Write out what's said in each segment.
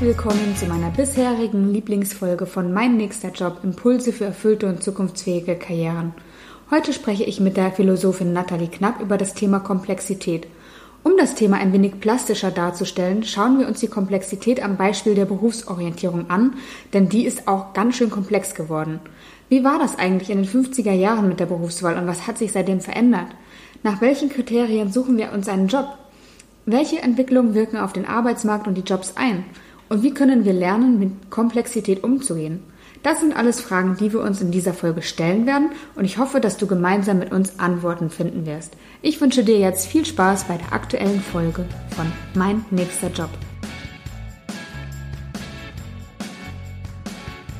Willkommen zu meiner bisherigen Lieblingsfolge von Mein nächster Job Impulse für erfüllte und zukunftsfähige Karrieren. Heute spreche ich mit der Philosophin Nathalie Knapp über das Thema Komplexität. Um das Thema ein wenig plastischer darzustellen, schauen wir uns die Komplexität am Beispiel der Berufsorientierung an, denn die ist auch ganz schön komplex geworden. Wie war das eigentlich in den 50er Jahren mit der Berufswahl und was hat sich seitdem verändert? Nach welchen Kriterien suchen wir uns einen Job? Welche Entwicklungen wirken auf den Arbeitsmarkt und die Jobs ein? Und wie können wir lernen, mit Komplexität umzugehen? Das sind alles Fragen, die wir uns in dieser Folge stellen werden und ich hoffe, dass du gemeinsam mit uns Antworten finden wirst. Ich wünsche dir jetzt viel Spaß bei der aktuellen Folge von Mein nächster Job.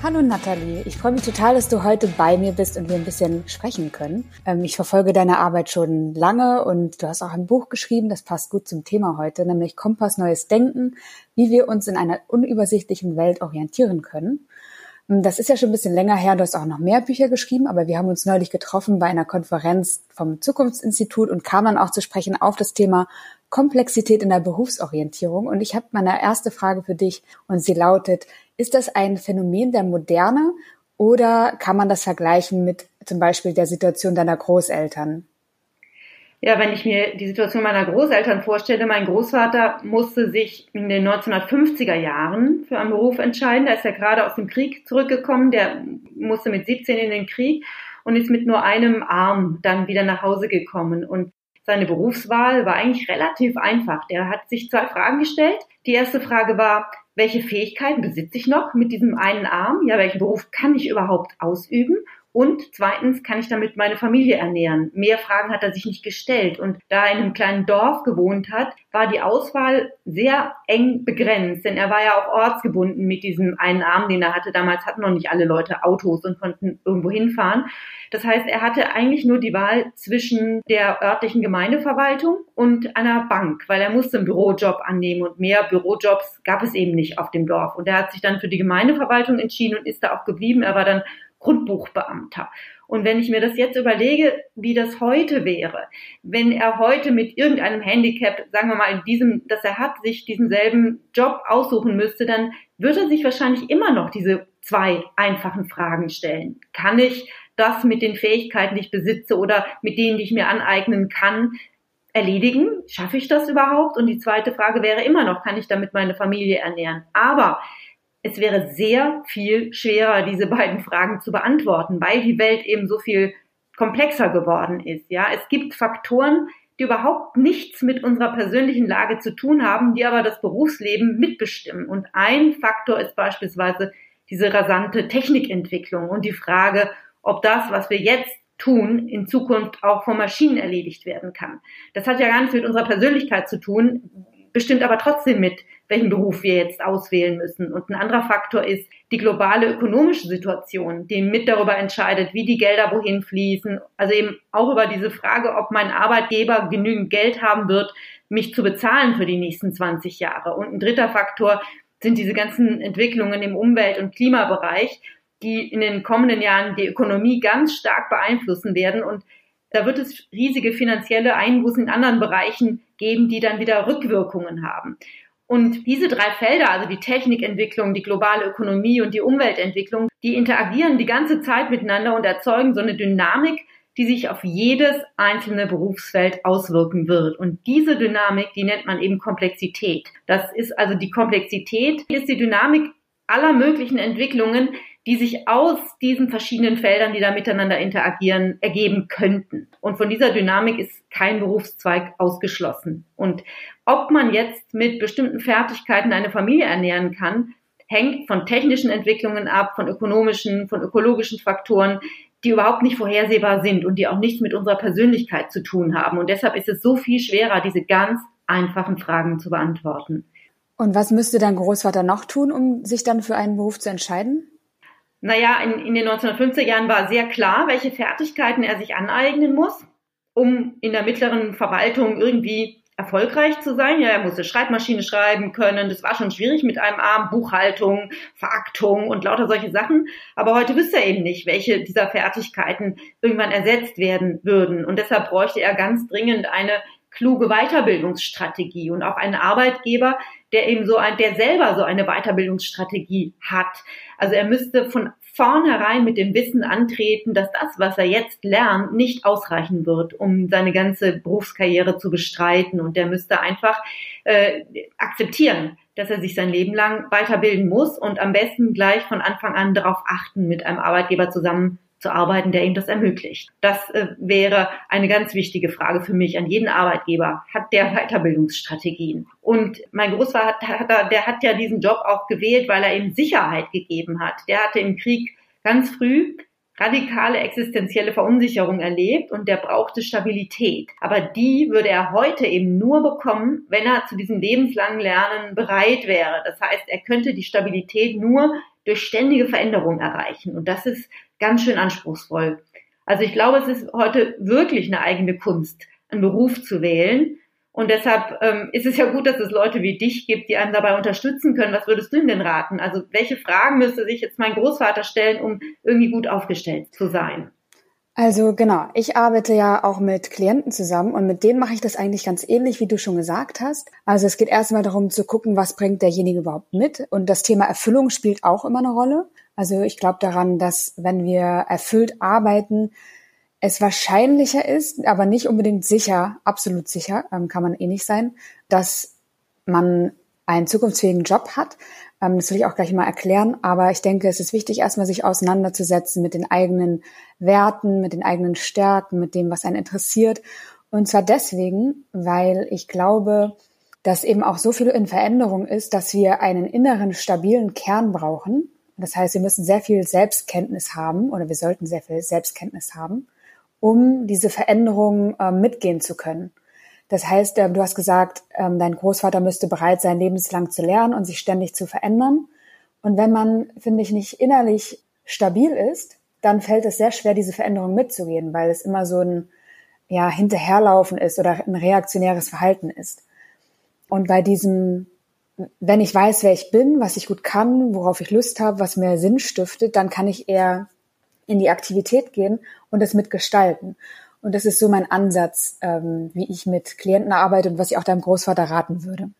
Hallo Nathalie, ich freue mich total, dass du heute bei mir bist und wir ein bisschen sprechen können. Ähm, ich verfolge deine Arbeit schon lange und du hast auch ein Buch geschrieben, das passt gut zum Thema heute, nämlich Kompass Neues Denken, wie wir uns in einer unübersichtlichen Welt orientieren können. Ähm, das ist ja schon ein bisschen länger her, du hast auch noch mehr Bücher geschrieben, aber wir haben uns neulich getroffen bei einer Konferenz vom Zukunftsinstitut und kamen dann auch zu sprechen auf das Thema Komplexität in der Berufsorientierung. Und ich habe meine erste Frage für dich und sie lautet, ist das ein Phänomen der Moderne oder kann man das vergleichen mit zum Beispiel der Situation deiner Großeltern? Ja, wenn ich mir die Situation meiner Großeltern vorstelle, mein Großvater musste sich in den 1950er Jahren für einen Beruf entscheiden. Da ist er gerade aus dem Krieg zurückgekommen. Der musste mit 17 in den Krieg und ist mit nur einem Arm dann wieder nach Hause gekommen. Und seine Berufswahl war eigentlich relativ einfach. Der hat sich zwei Fragen gestellt. Die erste Frage war, welche Fähigkeiten besitze ich noch mit diesem einen Arm? Ja, welchen Beruf kann ich überhaupt ausüben? Und zweitens kann ich damit meine Familie ernähren. Mehr Fragen hat er sich nicht gestellt. Und da er in einem kleinen Dorf gewohnt hat, war die Auswahl sehr eng begrenzt. Denn er war ja auch ortsgebunden mit diesem einen Arm, den er hatte. Damals hatten noch nicht alle Leute Autos und konnten irgendwo hinfahren. Das heißt, er hatte eigentlich nur die Wahl zwischen der örtlichen Gemeindeverwaltung und einer Bank, weil er musste einen Bürojob annehmen und mehr Bürojobs gab es eben nicht auf dem Dorf. Und er hat sich dann für die Gemeindeverwaltung entschieden und ist da auch geblieben. Er war dann Grundbuchbeamter. Und wenn ich mir das jetzt überlege, wie das heute wäre, wenn er heute mit irgendeinem Handicap, sagen wir mal in diesem, das er hat, sich diesen selben Job aussuchen müsste, dann würde er sich wahrscheinlich immer noch diese zwei einfachen Fragen stellen. Kann ich das mit den Fähigkeiten, die ich besitze oder mit denen, die ich mir aneignen kann, erledigen? Schaffe ich das überhaupt? Und die zweite Frage wäre immer noch, kann ich damit meine Familie ernähren? Aber es wäre sehr viel schwerer, diese beiden Fragen zu beantworten, weil die Welt eben so viel komplexer geworden ist. Ja, es gibt Faktoren, die überhaupt nichts mit unserer persönlichen Lage zu tun haben, die aber das Berufsleben mitbestimmen. Und ein Faktor ist beispielsweise diese rasante Technikentwicklung und die Frage, ob das, was wir jetzt tun, in Zukunft auch von Maschinen erledigt werden kann. Das hat ja gar nichts mit unserer Persönlichkeit zu tun, bestimmt aber trotzdem mit, welchen Beruf wir jetzt auswählen müssen. Und ein anderer Faktor ist die globale ökonomische Situation, die mit darüber entscheidet, wie die Gelder wohin fließen. Also eben auch über diese Frage, ob mein Arbeitgeber genügend Geld haben wird, mich zu bezahlen für die nächsten 20 Jahre. Und ein dritter Faktor sind diese ganzen Entwicklungen im Umwelt- und Klimabereich, die in den kommenden Jahren die Ökonomie ganz stark beeinflussen werden. Und da wird es riesige finanzielle Einbußen in anderen Bereichen geben, die dann wieder Rückwirkungen haben. Und diese drei Felder, also die Technikentwicklung, die globale Ökonomie und die Umweltentwicklung, die interagieren die ganze Zeit miteinander und erzeugen so eine Dynamik, die sich auf jedes einzelne Berufsfeld auswirken wird. Und diese Dynamik, die nennt man eben Komplexität. Das ist also die Komplexität, ist die Dynamik aller möglichen Entwicklungen, die sich aus diesen verschiedenen Feldern, die da miteinander interagieren, ergeben könnten. Und von dieser Dynamik ist kein Berufszweig ausgeschlossen. Und ob man jetzt mit bestimmten Fertigkeiten eine Familie ernähren kann, hängt von technischen Entwicklungen ab, von ökonomischen, von ökologischen Faktoren, die überhaupt nicht vorhersehbar sind und die auch nichts mit unserer Persönlichkeit zu tun haben. Und deshalb ist es so viel schwerer, diese ganz einfachen Fragen zu beantworten. Und was müsste dein Großvater noch tun, um sich dann für einen Beruf zu entscheiden? Naja, in, in den 1950er Jahren war sehr klar, welche Fertigkeiten er sich aneignen muss, um in der mittleren Verwaltung irgendwie erfolgreich zu sein. Ja, er musste Schreibmaschine schreiben können. Das war schon schwierig mit einem Arm. Buchhaltung, Veraktung und lauter solche Sachen. Aber heute wüsste er eben nicht, welche dieser Fertigkeiten irgendwann ersetzt werden würden. Und deshalb bräuchte er ganz dringend eine kluge Weiterbildungsstrategie und auch einen Arbeitgeber, der eben so ein, der selber so eine Weiterbildungsstrategie hat. Also er müsste von vornherein mit dem Wissen antreten, dass das, was er jetzt lernt, nicht ausreichen wird, um seine ganze Berufskarriere zu bestreiten. Und er müsste einfach äh, akzeptieren, dass er sich sein Leben lang weiterbilden muss und am besten gleich von Anfang an darauf achten, mit einem Arbeitgeber zusammen zu arbeiten, der ihm das ermöglicht. Das äh, wäre eine ganz wichtige Frage für mich an jeden Arbeitgeber. Hat der Weiterbildungsstrategien? Und mein Großvater, der hat ja diesen Job auch gewählt, weil er ihm Sicherheit gegeben hat. Der hatte im Krieg ganz früh radikale existenzielle Verunsicherung erlebt und der brauchte Stabilität. Aber die würde er heute eben nur bekommen, wenn er zu diesem lebenslangen Lernen bereit wäre. Das heißt, er könnte die Stabilität nur durch ständige Veränderung erreichen. Und das ist ganz schön anspruchsvoll. Also ich glaube, es ist heute wirklich eine eigene Kunst, einen Beruf zu wählen. Und deshalb ähm, ist es ja gut, dass es Leute wie dich gibt, die einem dabei unterstützen können. Was würdest du ihm denn raten? Also welche Fragen müsste sich jetzt mein Großvater stellen, um irgendwie gut aufgestellt zu sein? Also genau, ich arbeite ja auch mit Klienten zusammen und mit denen mache ich das eigentlich ganz ähnlich, wie du schon gesagt hast. Also es geht erstmal darum zu gucken, was bringt derjenige überhaupt mit. Und das Thema Erfüllung spielt auch immer eine Rolle. Also ich glaube daran, dass wenn wir erfüllt arbeiten, es wahrscheinlicher ist, aber nicht unbedingt sicher, absolut sicher, ähm, kann man eh nicht sein, dass man einen zukunftsfähigen Job hat. Ähm, das will ich auch gleich mal erklären. Aber ich denke, es ist wichtig, erstmal sich auseinanderzusetzen mit den eigenen Werten, mit den eigenen Stärken, mit dem, was einen interessiert. Und zwar deswegen, weil ich glaube, dass eben auch so viel in Veränderung ist, dass wir einen inneren stabilen Kern brauchen. Das heißt, wir müssen sehr viel Selbstkenntnis haben oder wir sollten sehr viel Selbstkenntnis haben, um diese Veränderungen äh, mitgehen zu können. Das heißt, ähm, du hast gesagt, ähm, dein Großvater müsste bereit sein, lebenslang zu lernen und sich ständig zu verändern. Und wenn man, finde ich, nicht innerlich stabil ist, dann fällt es sehr schwer, diese Veränderung mitzugehen, weil es immer so ein ja, Hinterherlaufen ist oder ein reaktionäres Verhalten ist. Und bei diesem, wenn ich weiß, wer ich bin, was ich gut kann, worauf ich Lust habe, was mir Sinn stiftet, dann kann ich eher in die Aktivität gehen und es mitgestalten. Und das ist so mein Ansatz, ähm, wie ich mit Klienten arbeite und was ich auch deinem Großvater raten würde.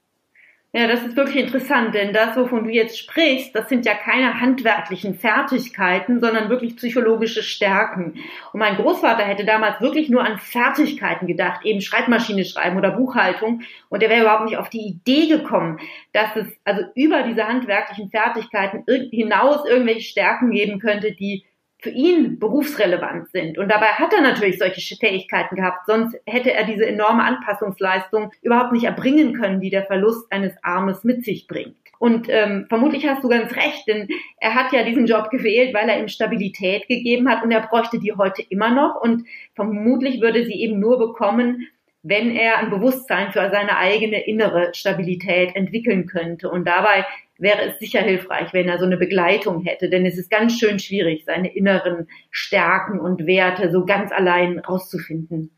Ja, das ist wirklich interessant, denn das, wovon du jetzt sprichst, das sind ja keine handwerklichen Fertigkeiten, sondern wirklich psychologische Stärken. Und mein Großvater hätte damals wirklich nur an Fertigkeiten gedacht, eben Schreibmaschine schreiben oder Buchhaltung. Und er wäre überhaupt nicht auf die Idee gekommen, dass es also über diese handwerklichen Fertigkeiten hinaus irgendwelche Stärken geben könnte, die für ihn berufsrelevant sind. Und dabei hat er natürlich solche Fähigkeiten gehabt, sonst hätte er diese enorme Anpassungsleistung überhaupt nicht erbringen können, die der Verlust eines Armes mit sich bringt. Und ähm, vermutlich hast du ganz recht, denn er hat ja diesen Job gewählt, weil er ihm Stabilität gegeben hat und er bräuchte die heute immer noch und vermutlich würde sie eben nur bekommen, wenn er ein Bewusstsein für seine eigene innere Stabilität entwickeln könnte. Und dabei wäre es sicher hilfreich, wenn er so eine Begleitung hätte, denn es ist ganz schön schwierig, seine inneren Stärken und Werte so ganz allein rauszufinden.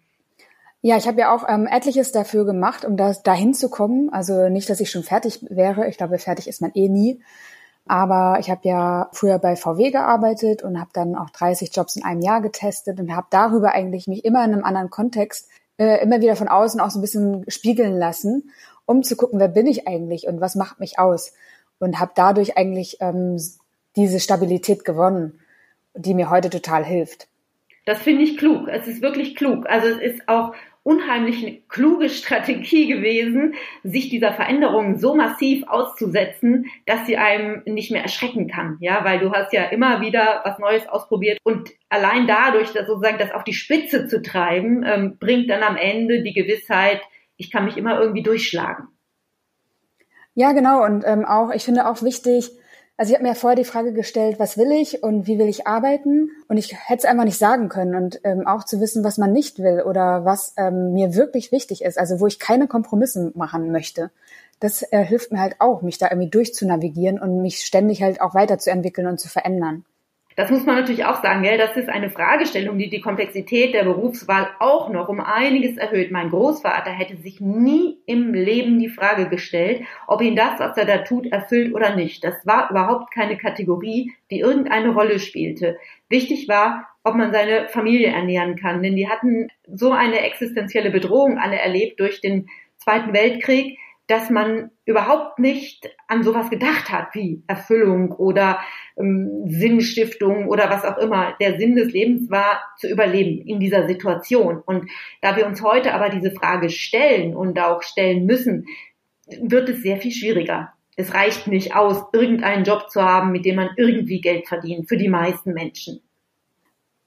Ja, ich habe ja auch ähm, etliches dafür gemacht, um das dahin zu kommen. Also nicht, dass ich schon fertig wäre. Ich glaube, fertig ist man eh nie. Aber ich habe ja früher bei VW gearbeitet und habe dann auch 30 Jobs in einem Jahr getestet und habe darüber eigentlich mich immer in einem anderen Kontext äh, immer wieder von außen auch so ein bisschen spiegeln lassen, um zu gucken, wer bin ich eigentlich und was macht mich aus und habe dadurch eigentlich ähm, diese Stabilität gewonnen, die mir heute total hilft. Das finde ich klug. Es ist wirklich klug. Also es ist auch unheimlich eine kluge Strategie gewesen, sich dieser Veränderung so massiv auszusetzen, dass sie einem nicht mehr erschrecken kann. Ja, weil du hast ja immer wieder was Neues ausprobiert und allein dadurch, dass sozusagen das auf die Spitze zu treiben, ähm, bringt dann am Ende die Gewissheit, ich kann mich immer irgendwie durchschlagen. Ja, genau. Und ähm, auch, ich finde auch wichtig, also ich habe mir vorher die Frage gestellt, was will ich und wie will ich arbeiten? Und ich hätte es einfach nicht sagen können. Und ähm, auch zu wissen, was man nicht will oder was ähm, mir wirklich wichtig ist, also wo ich keine Kompromisse machen möchte. Das äh, hilft mir halt auch, mich da irgendwie durchzunavigieren und mich ständig halt auch weiterzuentwickeln und zu verändern. Das muss man natürlich auch sagen, gell? das ist eine Fragestellung, die die Komplexität der Berufswahl auch noch um einiges erhöht. Mein Großvater hätte sich nie im Leben die Frage gestellt, ob ihn das, was er da tut, erfüllt oder nicht. Das war überhaupt keine Kategorie, die irgendeine Rolle spielte. Wichtig war, ob man seine Familie ernähren kann, denn die hatten so eine existenzielle Bedrohung alle erlebt durch den Zweiten Weltkrieg, dass man überhaupt nicht an sowas gedacht hat wie Erfüllung oder ähm, Sinnstiftung oder was auch immer. Der Sinn des Lebens war zu überleben in dieser Situation. Und da wir uns heute aber diese Frage stellen und auch stellen müssen, wird es sehr viel schwieriger. Es reicht nicht aus, irgendeinen Job zu haben, mit dem man irgendwie Geld verdient, für die meisten Menschen.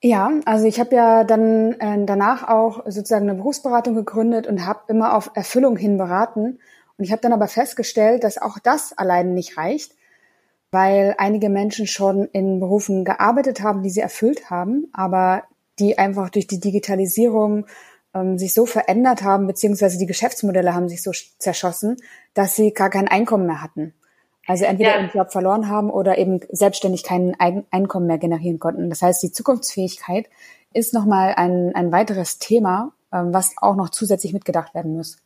Ja, also ich habe ja dann äh, danach auch sozusagen eine Berufsberatung gegründet und habe immer auf Erfüllung hin beraten. Und ich habe dann aber festgestellt, dass auch das alleine nicht reicht, weil einige Menschen schon in Berufen gearbeitet haben, die sie erfüllt haben, aber die einfach durch die Digitalisierung ähm, sich so verändert haben, beziehungsweise die Geschäftsmodelle haben sich so zerschossen, dass sie gar kein Einkommen mehr hatten. Also entweder ja. ihren Job verloren haben oder eben selbstständig kein Einkommen mehr generieren konnten. Das heißt, die Zukunftsfähigkeit ist nochmal ein, ein weiteres Thema, ähm, was auch noch zusätzlich mitgedacht werden muss.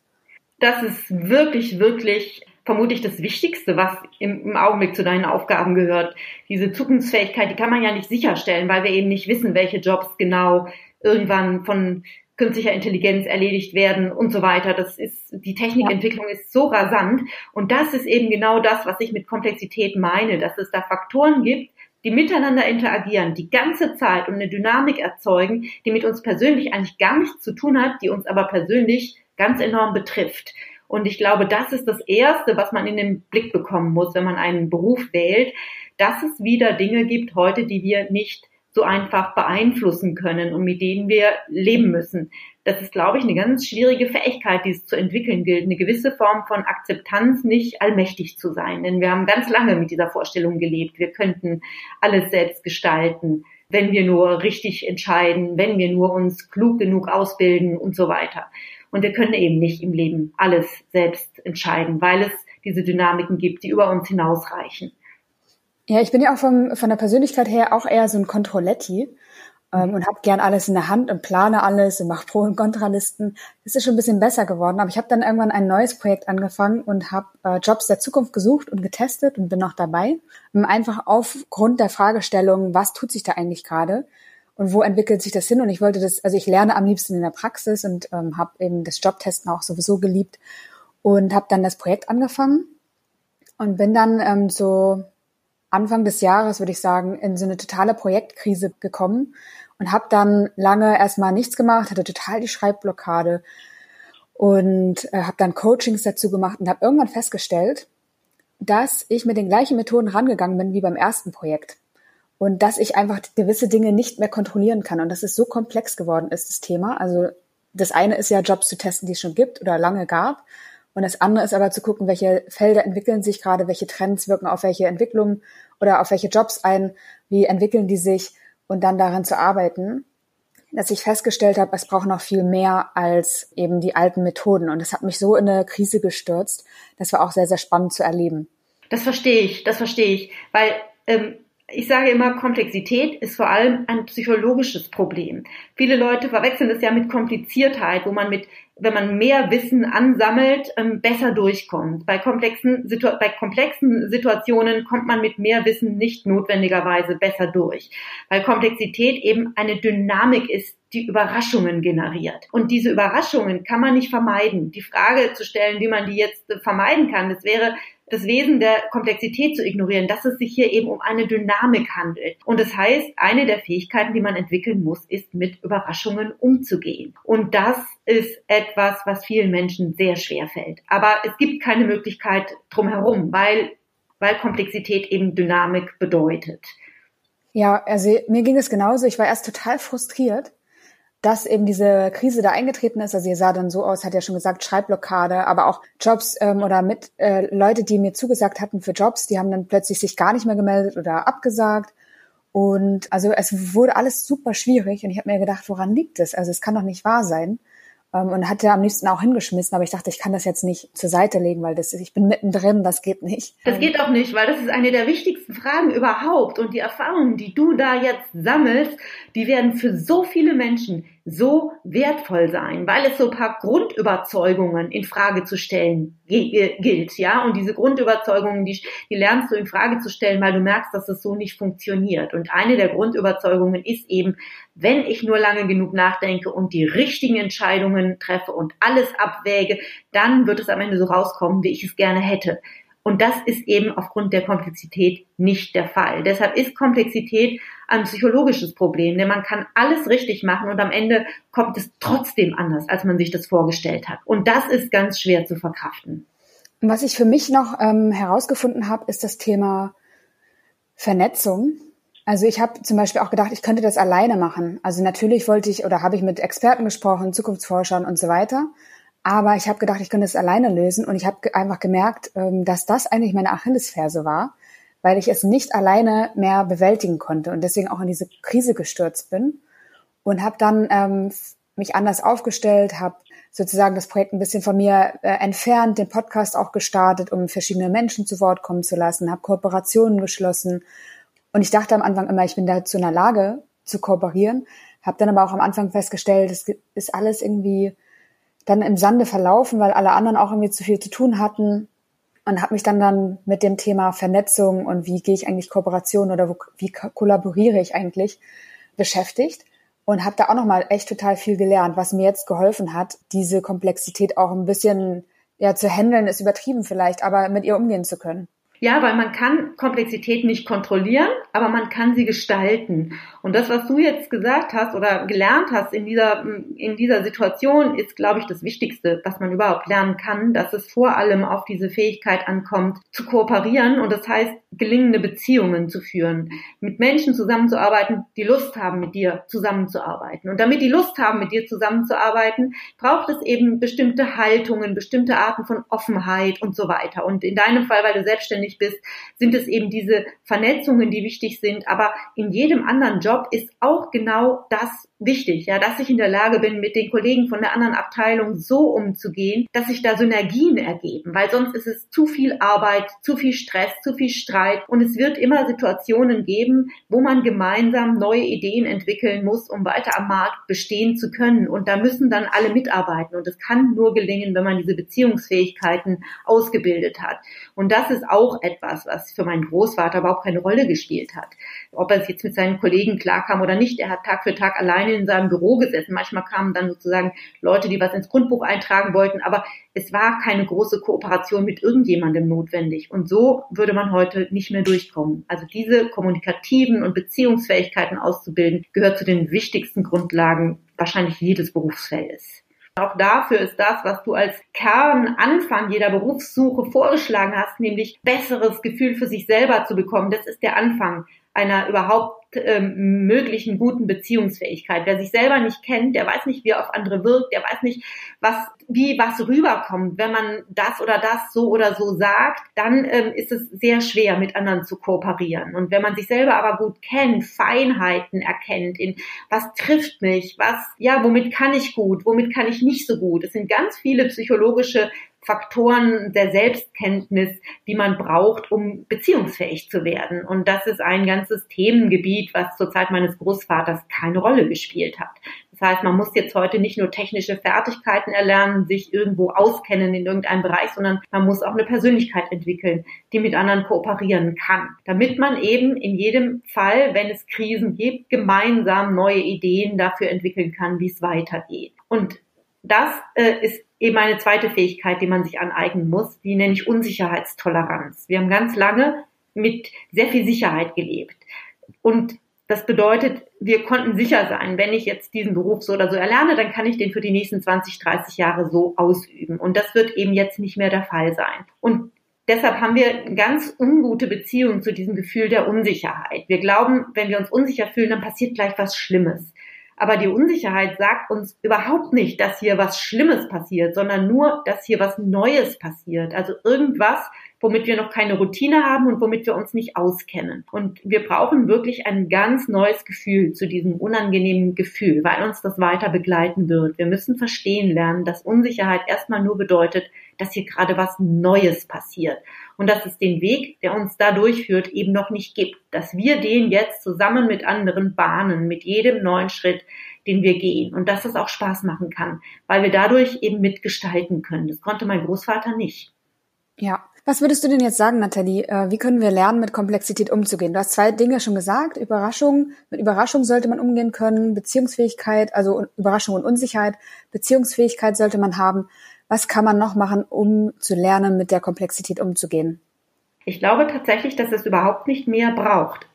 Das ist wirklich, wirklich vermutlich das Wichtigste, was im, im, Augenblick zu deinen Aufgaben gehört. Diese Zukunftsfähigkeit, die kann man ja nicht sicherstellen, weil wir eben nicht wissen, welche Jobs genau irgendwann von künstlicher Intelligenz erledigt werden und so weiter. Das ist, die Technikentwicklung ja. ist so rasant. Und das ist eben genau das, was ich mit Komplexität meine, dass es da Faktoren gibt, die miteinander interagieren, die ganze Zeit und eine Dynamik erzeugen, die mit uns persönlich eigentlich gar nichts zu tun hat, die uns aber persönlich ganz enorm betrifft. Und ich glaube, das ist das Erste, was man in den Blick bekommen muss, wenn man einen Beruf wählt, dass es wieder Dinge gibt heute, die wir nicht so einfach beeinflussen können und mit denen wir leben müssen. Das ist, glaube ich, eine ganz schwierige Fähigkeit, die es zu entwickeln gilt. Eine gewisse Form von Akzeptanz, nicht allmächtig zu sein. Denn wir haben ganz lange mit dieser Vorstellung gelebt. Wir könnten alles selbst gestalten, wenn wir nur richtig entscheiden, wenn wir nur uns klug genug ausbilden und so weiter. Und wir können eben nicht im Leben alles selbst entscheiden, weil es diese Dynamiken gibt, die über uns hinausreichen. Ja, ich bin ja auch vom, von der Persönlichkeit her auch eher so ein Controletti ähm, und habe gern alles in der Hand und plane alles und mache Pro- und Kontralisten. Das ist schon ein bisschen besser geworden, aber ich habe dann irgendwann ein neues Projekt angefangen und habe äh, Jobs der Zukunft gesucht und getestet und bin noch dabei. Einfach aufgrund der Fragestellung, was tut sich da eigentlich gerade? Und wo entwickelt sich das hin? Und ich wollte das, also ich lerne am liebsten in der Praxis und ähm, habe eben das Jobtesten auch sowieso geliebt und habe dann das Projekt angefangen und bin dann ähm, so Anfang des Jahres, würde ich sagen, in so eine totale Projektkrise gekommen und habe dann lange erstmal nichts gemacht, hatte total die Schreibblockade und äh, habe dann Coachings dazu gemacht und habe irgendwann festgestellt, dass ich mit den gleichen Methoden rangegangen bin wie beim ersten Projekt und dass ich einfach gewisse Dinge nicht mehr kontrollieren kann und dass es so komplex geworden ist, das Thema. Also das eine ist ja Jobs zu testen, die es schon gibt oder lange gab. Und das andere ist aber zu gucken, welche Felder entwickeln sich gerade, welche Trends wirken auf welche Entwicklungen oder auf welche Jobs ein, wie entwickeln die sich und dann daran zu arbeiten. Dass ich festgestellt habe, es braucht noch viel mehr als eben die alten Methoden. Und das hat mich so in eine Krise gestürzt. Das war auch sehr, sehr spannend zu erleben. Das verstehe ich, das verstehe ich. Weil ähm, ich sage immer, Komplexität ist vor allem ein psychologisches Problem. Viele Leute verwechseln es ja mit Kompliziertheit, wo man mit, wenn man mehr Wissen ansammelt, ähm, besser durchkommt. Bei komplexen, bei komplexen Situationen kommt man mit mehr Wissen nicht notwendigerweise besser durch, weil Komplexität eben eine Dynamik ist, die Überraschungen generiert. Und diese Überraschungen kann man nicht vermeiden. Die Frage zu stellen, wie man die jetzt vermeiden kann, das wäre, das Wesen der Komplexität zu ignorieren, dass es sich hier eben um eine Dynamik handelt. Und das heißt, eine der Fähigkeiten, die man entwickeln muss, ist mit Überraschungen umzugehen. Und das ist etwas, was vielen Menschen sehr schwer fällt. Aber es gibt keine Möglichkeit drumherum, weil, weil Komplexität eben Dynamik bedeutet. Ja, also mir ging es genauso. Ich war erst total frustriert, dass eben diese Krise da eingetreten ist. Also ihr sah dann so aus, hat ja schon gesagt, Schreibblockade, aber auch Jobs ähm, oder mit äh, Leute, die mir zugesagt hatten für Jobs, die haben dann plötzlich sich gar nicht mehr gemeldet oder abgesagt. Und also es wurde alles super schwierig und ich habe mir gedacht, woran liegt es? Also es kann doch nicht wahr sein. Ähm, und hatte am liebsten auch hingeschmissen, aber ich dachte, ich kann das jetzt nicht zur Seite legen, weil das, ich bin mittendrin, das geht nicht. Das geht auch nicht, weil das ist eine der wichtigsten Fragen überhaupt und die Erfahrungen, die du da jetzt sammelst, die werden für so viele Menschen so wertvoll sein, weil es so ein paar Grundüberzeugungen in Frage zu stellen gilt, ja. Und diese Grundüberzeugungen, die, die lernst du in Frage zu stellen, weil du merkst, dass es so nicht funktioniert. Und eine der Grundüberzeugungen ist eben, wenn ich nur lange genug nachdenke und die richtigen Entscheidungen treffe und alles abwäge, dann wird es am Ende so rauskommen, wie ich es gerne hätte. Und das ist eben aufgrund der Komplexität nicht der Fall. Deshalb ist Komplexität ein psychologisches Problem, denn man kann alles richtig machen und am Ende kommt es trotzdem anders, als man sich das vorgestellt hat. Und das ist ganz schwer zu verkraften. Was ich für mich noch ähm, herausgefunden habe, ist das Thema Vernetzung. Also ich habe zum Beispiel auch gedacht, ich könnte das alleine machen. Also natürlich wollte ich oder habe ich mit Experten gesprochen, Zukunftsforschern und so weiter. Aber ich habe gedacht, ich könnte es alleine lösen und ich habe einfach gemerkt, ähm, dass das eigentlich meine Achillesferse war, weil ich es nicht alleine mehr bewältigen konnte und deswegen auch in diese Krise gestürzt bin und habe dann ähm, mich anders aufgestellt, habe sozusagen das Projekt ein bisschen von mir äh, entfernt, den Podcast auch gestartet, um verschiedene Menschen zu Wort kommen zu lassen, habe Kooperationen geschlossen. Und ich dachte am Anfang immer, ich bin dazu in der Lage zu kooperieren, habe dann aber auch am Anfang festgestellt, es ist alles irgendwie dann im Sande verlaufen, weil alle anderen auch irgendwie zu viel zu tun hatten und habe mich dann dann mit dem Thema Vernetzung und wie gehe ich eigentlich Kooperation oder wo, wie kollaboriere ich eigentlich beschäftigt und habe da auch noch mal echt total viel gelernt, was mir jetzt geholfen hat, diese Komplexität auch ein bisschen ja zu handeln ist übertrieben vielleicht, aber mit ihr umgehen zu können. Ja, weil man kann Komplexität nicht kontrollieren, aber man kann sie gestalten. Und das, was du jetzt gesagt hast oder gelernt hast in dieser, in dieser Situation, ist, glaube ich, das Wichtigste, was man überhaupt lernen kann, dass es vor allem auf diese Fähigkeit ankommt, zu kooperieren und das heißt, gelingende Beziehungen zu führen, mit Menschen zusammenzuarbeiten, die Lust haben, mit dir zusammenzuarbeiten. Und damit die Lust haben, mit dir zusammenzuarbeiten, braucht es eben bestimmte Haltungen, bestimmte Arten von Offenheit und so weiter. Und in deinem Fall, weil du selbstständig selbstständig bist, sind es eben diese Vernetzungen, die wichtig sind. Aber in jedem anderen Job ist auch genau das wichtig, ja, dass ich in der Lage bin, mit den Kollegen von der anderen Abteilung so umzugehen, dass sich da Synergien ergeben, weil sonst ist es zu viel Arbeit, zu viel Stress, zu viel Streit und es wird immer Situationen geben, wo man gemeinsam neue Ideen entwickeln muss, um weiter am Markt bestehen zu können und da müssen dann alle mitarbeiten und es kann nur gelingen, wenn man diese Beziehungsfähigkeiten ausgebildet hat und das ist auch etwas, was für meinen Großvater überhaupt keine Rolle gespielt hat. Ob er es jetzt mit seinen Kollegen klarkam oder nicht, er hat Tag für Tag allein alleine in seinem Büro gesessen. Manchmal kamen dann sozusagen Leute, die was ins Grundbuch eintragen wollten, aber es war keine große Kooperation mit irgendjemandem notwendig. Und so würde man heute nicht mehr durchkommen. Also diese kommunikativen und Beziehungsfähigkeiten auszubilden, gehört zu den wichtigsten Grundlagen wahrscheinlich jedes Berufsfeldes. Auch dafür ist das, was du als Kernanfang jeder Berufssuche vorgeschlagen hast, nämlich besseres Gefühl für sich selber zu bekommen. Das ist der Anfang einer überhaupt ähm, möglichen guten Beziehungsfähigkeit. Wer sich selber nicht kennt, der weiß nicht, wie er auf andere wirkt, der weiß nicht, was, wie was rüberkommt. Wenn man das oder das so oder so sagt, dann ähm, ist es sehr schwer, mit anderen zu kooperieren. Und wenn man sich selber aber gut kennt, Feinheiten erkennt, in was trifft mich, was, ja, womit kann ich gut, womit kann ich nicht so gut. Es sind ganz viele psychologische Faktoren der Selbstkenntnis, die man braucht, um beziehungsfähig zu werden. Und das ist ein ganzes Themengebiet, was zur Zeit meines Großvaters keine Rolle gespielt hat. Das heißt, man muss jetzt heute nicht nur technische Fertigkeiten erlernen, sich irgendwo auskennen in irgendeinem Bereich, sondern man muss auch eine Persönlichkeit entwickeln, die mit anderen kooperieren kann, damit man eben in jedem Fall, wenn es Krisen gibt, gemeinsam neue Ideen dafür entwickeln kann, wie es weitergeht. Und das äh, ist eben eine zweite Fähigkeit, die man sich aneignen muss, die nenne ich Unsicherheitstoleranz. Wir haben ganz lange mit sehr viel Sicherheit gelebt. Und das bedeutet, wir konnten sicher sein, wenn ich jetzt diesen Beruf so oder so erlerne, dann kann ich den für die nächsten 20, 30 Jahre so ausüben. Und das wird eben jetzt nicht mehr der Fall sein. Und deshalb haben wir ganz ungute Beziehungen zu diesem Gefühl der Unsicherheit. Wir glauben, wenn wir uns unsicher fühlen, dann passiert gleich was Schlimmes. Aber die Unsicherheit sagt uns überhaupt nicht, dass hier was Schlimmes passiert, sondern nur, dass hier was Neues passiert. Also irgendwas womit wir noch keine Routine haben und womit wir uns nicht auskennen. Und wir brauchen wirklich ein ganz neues Gefühl zu diesem unangenehmen Gefühl, weil uns das weiter begleiten wird. Wir müssen verstehen lernen, dass Unsicherheit erstmal nur bedeutet, dass hier gerade was Neues passiert und dass es den Weg, der uns da durchführt, eben noch nicht gibt, dass wir den jetzt zusammen mit anderen bahnen, mit jedem neuen Schritt, den wir gehen und dass es auch Spaß machen kann, weil wir dadurch eben mitgestalten können. Das konnte mein Großvater nicht. Ja. Was würdest du denn jetzt sagen, Nathalie? Äh, wie können wir lernen, mit Komplexität umzugehen? Du hast zwei Dinge schon gesagt. Überraschung. Mit Überraschung sollte man umgehen können. Beziehungsfähigkeit, also Überraschung und Unsicherheit. Beziehungsfähigkeit sollte man haben. Was kann man noch machen, um zu lernen, mit der Komplexität umzugehen? Ich glaube tatsächlich, dass es überhaupt nicht mehr braucht.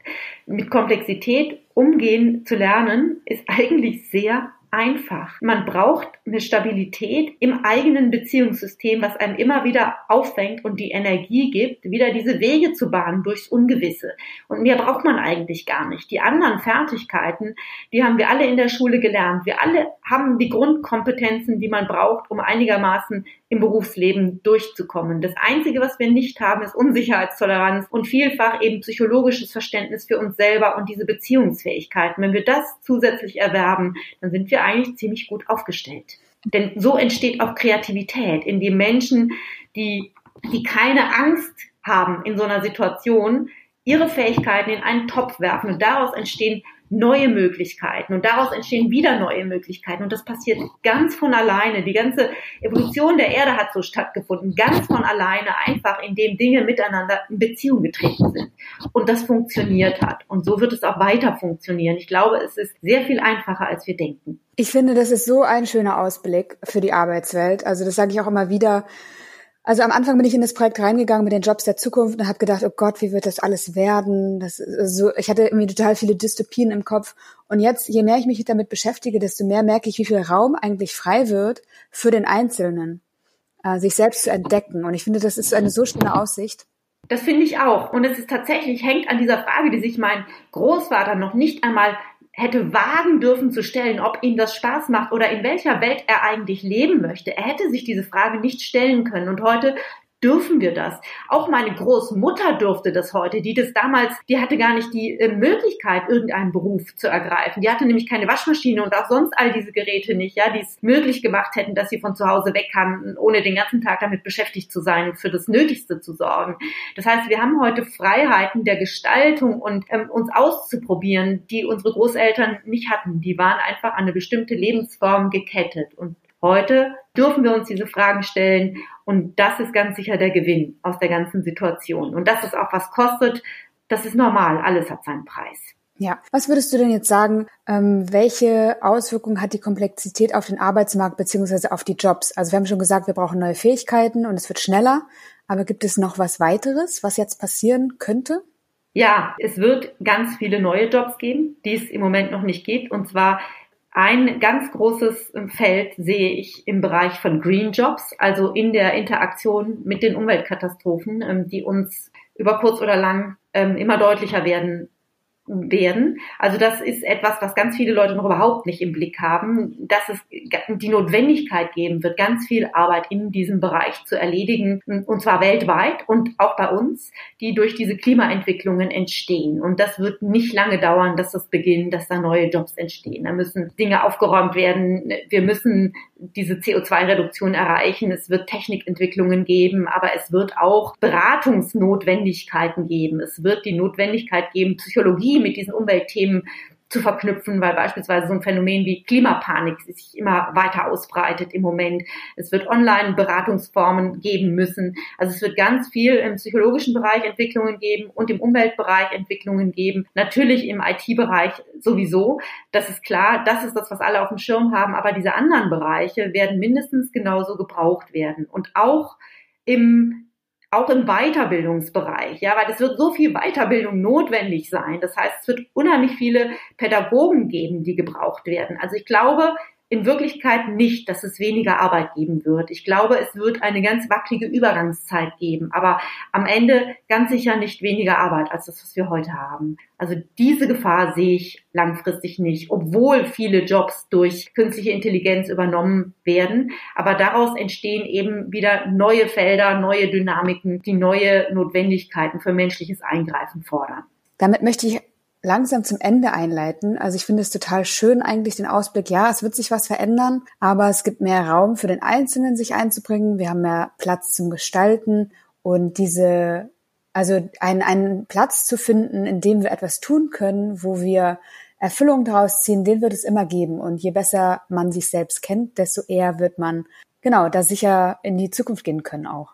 Mit Komplexität umgehen zu lernen, ist eigentlich sehr einfach. Man braucht eine Stabilität im eigenen Beziehungssystem, was einem immer wieder auffängt und die Energie gibt, wieder diese Wege zu bahnen durchs Ungewisse. Und mehr braucht man eigentlich gar nicht. Die anderen Fertigkeiten, die haben wir alle in der Schule gelernt. Wir alle haben die Grundkompetenzen, die man braucht, um einigermaßen im Berufsleben durchzukommen. Das Einzige, was wir nicht haben, ist Unsicherheitstoleranz und vielfach eben psychologisches Verständnis für uns selber und diese Beziehungsfähigkeiten. Wenn wir das zusätzlich erwerben, dann sind wir eigentlich ziemlich gut aufgestellt. Denn so entsteht auch Kreativität, indem Menschen, die, die keine Angst haben in so einer Situation, ihre Fähigkeiten in einen Topf werfen und daraus entstehen neue Möglichkeiten und daraus entstehen wieder neue Möglichkeiten und das passiert ganz von alleine. Die ganze Evolution der Erde hat so stattgefunden, ganz von alleine, einfach indem Dinge miteinander in Beziehung getreten sind und das funktioniert hat und so wird es auch weiter funktionieren. Ich glaube, es ist sehr viel einfacher, als wir denken. Ich finde, das ist so ein schöner Ausblick für die Arbeitswelt. Also das sage ich auch immer wieder also am Anfang bin ich in das Projekt reingegangen mit den Jobs der Zukunft und habe gedacht, oh Gott, wie wird das alles werden? Das so, ich hatte irgendwie total viele Dystopien im Kopf. Und jetzt, je mehr ich mich damit beschäftige, desto mehr merke ich, wie viel Raum eigentlich frei wird für den Einzelnen, äh, sich selbst zu entdecken. Und ich finde, das ist eine so schöne Aussicht. Das finde ich auch. Und es ist tatsächlich, hängt an dieser Frage, die sich mein Großvater noch nicht einmal hätte wagen dürfen zu stellen, ob ihm das Spaß macht oder in welcher Welt er eigentlich leben möchte. Er hätte sich diese Frage nicht stellen können. Und heute dürfen wir das. Auch meine Großmutter durfte das heute, die das damals, die hatte gar nicht die äh, Möglichkeit, irgendeinen Beruf zu ergreifen. Die hatte nämlich keine Waschmaschine und auch sonst all diese Geräte nicht, ja, die es möglich gemacht hätten, dass sie von zu Hause weg kann, ohne den ganzen Tag damit beschäftigt zu sein, für das Nötigste zu sorgen. Das heißt, wir haben heute Freiheiten der Gestaltung und ähm, uns auszuprobieren, die unsere Großeltern nicht hatten. Die waren einfach an eine bestimmte Lebensform gekettet und Heute dürfen wir uns diese Fragen stellen und das ist ganz sicher der Gewinn aus der ganzen Situation. Und dass es auch was kostet, das ist normal. Alles hat seinen Preis. Ja, was würdest du denn jetzt sagen, ähm, welche Auswirkungen hat die Komplexität auf den Arbeitsmarkt beziehungsweise auf die Jobs? Also wir haben schon gesagt, wir brauchen neue Fähigkeiten und es wird schneller, aber gibt es noch was weiteres, was jetzt passieren könnte? Ja, es wird ganz viele neue Jobs geben, die es im Moment noch nicht gibt. Und zwar ein ganz großes Feld sehe ich im Bereich von Green Jobs, also in der Interaktion mit den Umweltkatastrophen, ähm, die uns über kurz oder lang ähm, immer deutlicher werden werden. Also das ist etwas, was ganz viele Leute noch überhaupt nicht im Blick haben, dass es die Notwendigkeit geben wird, ganz viel Arbeit in diesem Bereich zu erledigen, und zwar weltweit und auch bei uns, die durch diese Klimaentwicklungen entstehen. Und das wird nicht lange dauern, dass das beginnt, dass da neue Jobs entstehen. Da müssen Dinge aufgeräumt werden. Wir müssen diese CO2-Reduktion erreichen. Es wird Technikentwicklungen geben, aber es wird auch Beratungsnotwendigkeiten geben. Es wird die Notwendigkeit geben, Psychologie mit diesen Umweltthemen zu verknüpfen, weil beispielsweise so ein Phänomen wie Klimapanik sich immer weiter ausbreitet im Moment. Es wird Online-Beratungsformen geben müssen. Also es wird ganz viel im psychologischen Bereich Entwicklungen geben und im Umweltbereich Entwicklungen geben. Natürlich im IT-Bereich sowieso. Das ist klar. Das ist das, was alle auf dem Schirm haben. Aber diese anderen Bereiche werden mindestens genauso gebraucht werden. Und auch im auch im Weiterbildungsbereich, ja, weil es wird so viel Weiterbildung notwendig sein. Das heißt, es wird unheimlich viele Pädagogen geben, die gebraucht werden. Also ich glaube, in Wirklichkeit nicht, dass es weniger Arbeit geben wird. Ich glaube, es wird eine ganz wackelige Übergangszeit geben, aber am Ende ganz sicher nicht weniger Arbeit als das, was wir heute haben. Also diese Gefahr sehe ich langfristig nicht, obwohl viele Jobs durch künstliche Intelligenz übernommen werden. Aber daraus entstehen eben wieder neue Felder, neue Dynamiken, die neue Notwendigkeiten für menschliches Eingreifen fordern. Damit möchte ich langsam zum Ende einleiten. Also ich finde es total schön eigentlich den Ausblick, ja, es wird sich was verändern, aber es gibt mehr Raum für den Einzelnen, sich einzubringen. Wir haben mehr Platz zum Gestalten und diese also einen, einen Platz zu finden, in dem wir etwas tun können, wo wir Erfüllung daraus ziehen, den wird es immer geben. Und je besser man sich selbst kennt, desto eher wird man genau da sicher in die Zukunft gehen können auch.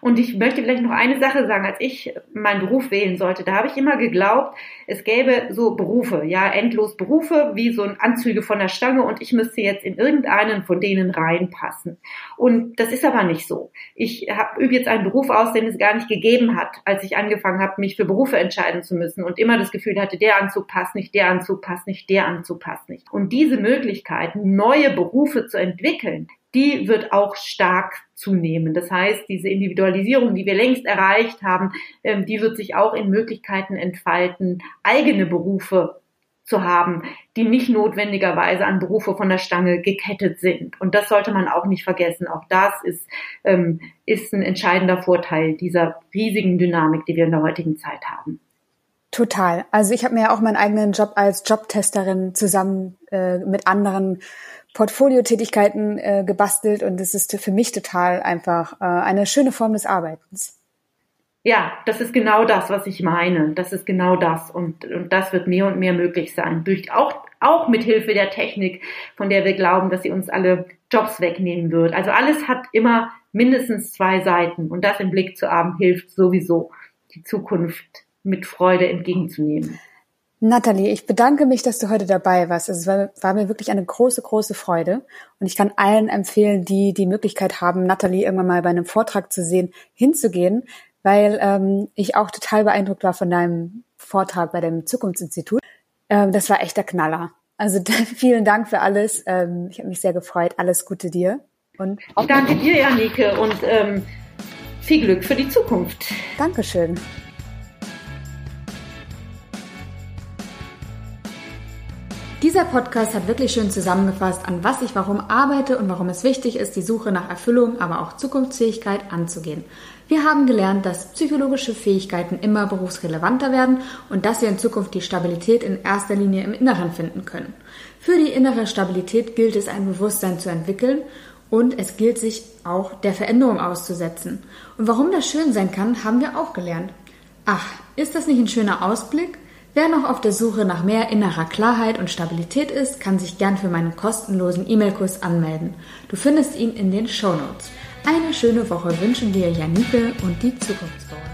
Und ich möchte vielleicht noch eine Sache sagen. Als ich meinen Beruf wählen sollte, da habe ich immer geglaubt, es gäbe so Berufe, ja, endlos Berufe, wie so ein Anzüge von der Stange und ich müsste jetzt in irgendeinen von denen reinpassen. Und das ist aber nicht so. Ich habe übe jetzt einen Beruf aus, den es gar nicht gegeben hat, als ich angefangen habe, mich für Berufe entscheiden zu müssen und immer das Gefühl hatte, der Anzug passt nicht, der Anzug passt nicht, der Anzug passt nicht. Und diese Möglichkeit, neue Berufe zu entwickeln, die wird auch stark zunehmen. Das heißt, diese Individualisierung, die wir längst erreicht haben, ähm, die wird sich auch in Möglichkeiten entfalten, eigene Berufe zu haben, die nicht notwendigerweise an Berufe von der Stange gekettet sind. Und das sollte man auch nicht vergessen. Auch das ist, ähm, ist ein entscheidender Vorteil dieser riesigen Dynamik, die wir in der heutigen Zeit haben. Total. Also ich habe mir ja auch meinen eigenen Job als Jobtesterin zusammen äh, mit anderen Portfoliotätigkeiten äh, gebastelt und es ist für mich total einfach äh, eine schöne Form des Arbeitens. Ja, das ist genau das, was ich meine. Das ist genau das und, und das wird mehr und mehr möglich sein. Durch auch, auch mit Hilfe der Technik, von der wir glauben, dass sie uns alle Jobs wegnehmen wird. Also alles hat immer mindestens zwei Seiten und das im Blick zu haben hilft sowieso, die Zukunft mit Freude entgegenzunehmen. Nathalie, ich bedanke mich, dass du heute dabei warst. Es war, war, mir wirklich eine große, große Freude. Und ich kann allen empfehlen, die die Möglichkeit haben, Nathalie irgendwann mal bei einem Vortrag zu sehen, hinzugehen, weil ähm, ich auch total beeindruckt war von deinem Vortrag bei dem Zukunftsinstitut. Ähm, das war echter Knaller. Also vielen Dank für alles. Ähm, ich habe mich sehr gefreut. Alles Gute dir. Und auch danke dir, Janike, und ähm, viel Glück für die Zukunft. Dankeschön. Dieser Podcast hat wirklich schön zusammengefasst, an was ich warum arbeite und warum es wichtig ist, die Suche nach Erfüllung, aber auch Zukunftsfähigkeit anzugehen. Wir haben gelernt, dass psychologische Fähigkeiten immer berufsrelevanter werden und dass wir in Zukunft die Stabilität in erster Linie im Inneren finden können. Für die innere Stabilität gilt es, ein Bewusstsein zu entwickeln und es gilt sich auch der Veränderung auszusetzen. Und warum das schön sein kann, haben wir auch gelernt. Ach, ist das nicht ein schöner Ausblick? Wer noch auf der Suche nach mehr innerer Klarheit und Stabilität ist, kann sich gern für meinen kostenlosen E-Mail-Kurs anmelden. Du findest ihn in den Show Notes. Eine schöne Woche wünschen dir Janike und die Zukunftsbauer.